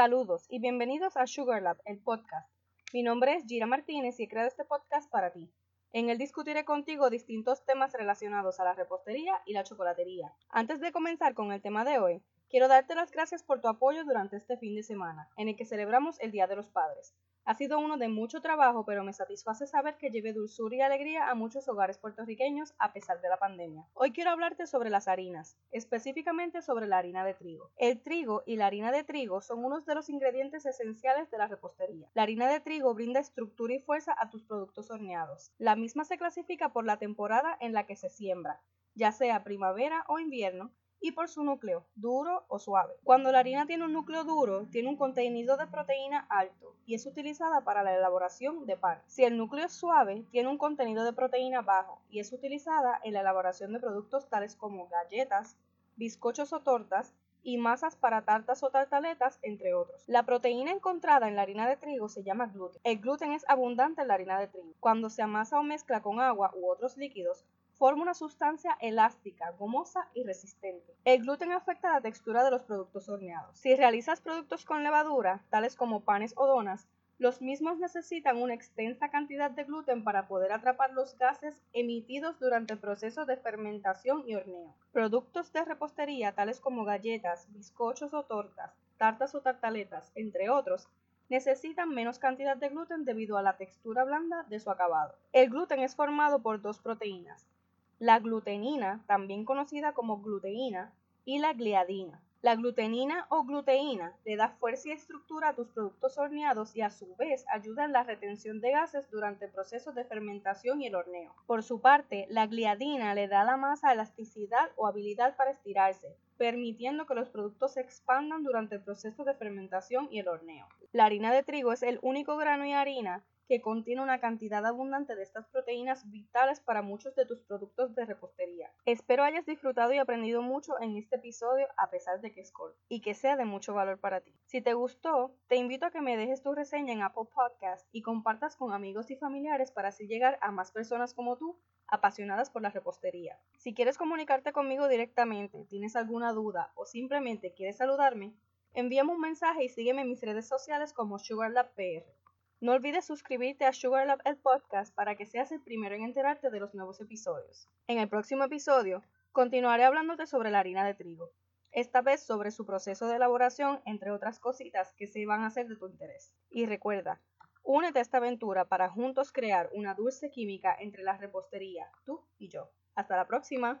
Saludos y bienvenidos a Sugar Lab, el podcast. Mi nombre es Gira Martínez y he creado este podcast para ti. En él discutiré contigo distintos temas relacionados a la repostería y la chocolatería. Antes de comenzar con el tema de hoy, quiero darte las gracias por tu apoyo durante este fin de semana, en el que celebramos el Día de los Padres. Ha sido uno de mucho trabajo, pero me satisface saber que lleve dulzura y alegría a muchos hogares puertorriqueños a pesar de la pandemia. Hoy quiero hablarte sobre las harinas, específicamente sobre la harina de trigo. El trigo y la harina de trigo son unos de los ingredientes esenciales de la repostería. La harina de trigo brinda estructura y fuerza a tus productos horneados. La misma se clasifica por la temporada en la que se siembra, ya sea primavera o invierno, y por su núcleo, duro o suave. Cuando la harina tiene un núcleo duro, tiene un contenido de proteína alto y es utilizada para la elaboración de pan. Si el núcleo es suave, tiene un contenido de proteína bajo y es utilizada en la elaboración de productos tales como galletas, bizcochos o tortas y masas para tartas o tartaletas, entre otros. La proteína encontrada en la harina de trigo se llama gluten. El gluten es abundante en la harina de trigo. Cuando se amasa o mezcla con agua u otros líquidos, forma una sustancia elástica, gomosa y resistente. El gluten afecta la textura de los productos horneados. Si realizas productos con levadura, tales como panes o donas, los mismos necesitan una extensa cantidad de gluten para poder atrapar los gases emitidos durante el proceso de fermentación y horneo. Productos de repostería tales como galletas, bizcochos o tortas, tartas o tartaletas, entre otros, necesitan menos cantidad de gluten debido a la textura blanda de su acabado. El gluten es formado por dos proteínas, la glutenina, también conocida como gluteína, y la gliadina. La glutenina o gluteína le da fuerza y estructura a tus productos horneados y a su vez ayuda en la retención de gases durante el proceso de fermentación y el horneo. Por su parte, la gliadina le da a la masa elasticidad o habilidad para estirarse, permitiendo que los productos se expandan durante el proceso de fermentación y el horneo. La harina de trigo es el único grano y harina que contiene una cantidad abundante de estas proteínas vitales para muchos de tus productos de repostería. Espero hayas disfrutado y aprendido mucho en este episodio a pesar de que es corto y que sea de mucho valor para ti. Si te gustó, te invito a que me dejes tu reseña en Apple Podcast y compartas con amigos y familiares para así llegar a más personas como tú apasionadas por la repostería. Si quieres comunicarte conmigo directamente, tienes alguna duda o simplemente quieres saludarme, envíame un mensaje y sígueme en mis redes sociales como SugarLabPR. No olvides suscribirte a Sugar Lab el podcast para que seas el primero en enterarte de los nuevos episodios. En el próximo episodio continuaré hablándote sobre la harina de trigo, esta vez sobre su proceso de elaboración, entre otras cositas que se van a hacer de tu interés. Y recuerda, únete a esta aventura para juntos crear una dulce química entre la repostería, tú y yo. Hasta la próxima.